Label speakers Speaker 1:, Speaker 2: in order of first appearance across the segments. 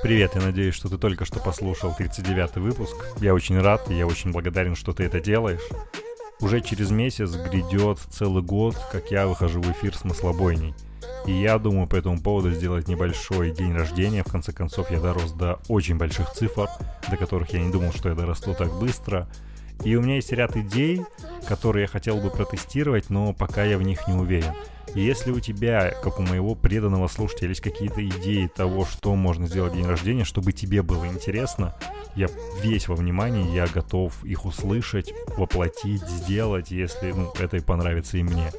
Speaker 1: Привет, я надеюсь, что ты только что послушал 39-й выпуск. Я очень рад и я очень благодарен, что ты это делаешь. Уже через месяц грядет целый год, как я выхожу в эфир с маслобойней. И я думаю по этому поводу сделать небольшой день рождения. В конце концов, я дорос до очень больших цифр, до которых я не думал, что я дорасту так быстро. И у меня есть ряд идей, которые я хотел бы протестировать, но пока я в них не уверен. Если у тебя, как у моего преданного слушателя, есть какие-то идеи того, что можно сделать в день рождения, чтобы тебе было интересно, я весь во внимании, я готов их услышать, воплотить, сделать, если ну, это и понравится и мне.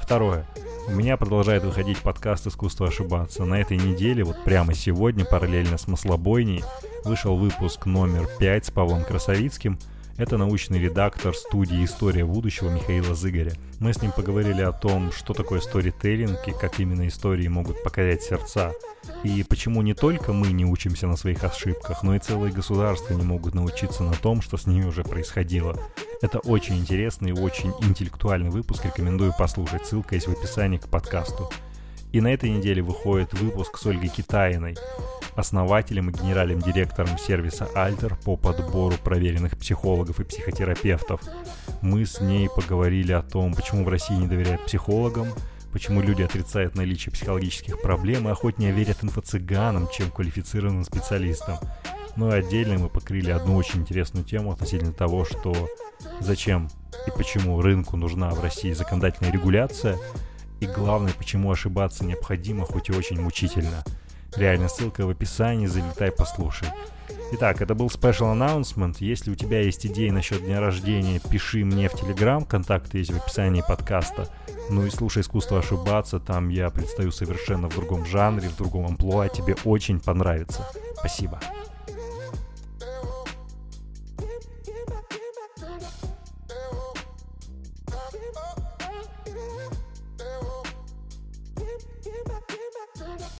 Speaker 1: Второе. У меня продолжает выходить подкаст «Искусство ошибаться». На этой неделе, вот прямо сегодня, параллельно с «Маслобойней», вышел выпуск номер 5 с Павлом Красовицким – это научный редактор студии «История будущего» Михаила Зыгоря. Мы с ним поговорили о том, что такое сторителлинг и как именно истории могут покорять сердца. И почему не только мы не учимся на своих ошибках, но и целые государства не могут научиться на том, что с ними уже происходило. Это очень интересный и очень интеллектуальный выпуск, рекомендую послушать, ссылка есть в описании к подкасту. И на этой неделе выходит выпуск с Ольгой Китаиной, основателем и генеральным директором сервиса Альтер по подбору проверенных психологов и психотерапевтов. Мы с ней поговорили о том, почему в России не доверяют психологам, почему люди отрицают наличие психологических проблем и охотнее верят инфо-цыганам, чем квалифицированным специалистам. Ну и отдельно мы покрыли одну очень интересную тему относительно того, что зачем и почему рынку нужна в России законодательная регуляция, и главное, почему ошибаться необходимо, хоть и очень мучительно – Реально, ссылка в описании, залетай, послушай. Итак, это был Special Announcement. Если у тебя есть идеи насчет дня рождения, пиши мне в Телеграм, контакты есть в описании подкаста. Ну и слушай «Искусство ошибаться», там я предстаю совершенно в другом жанре, в другом амплуа, тебе очень понравится. Спасибо. Give up.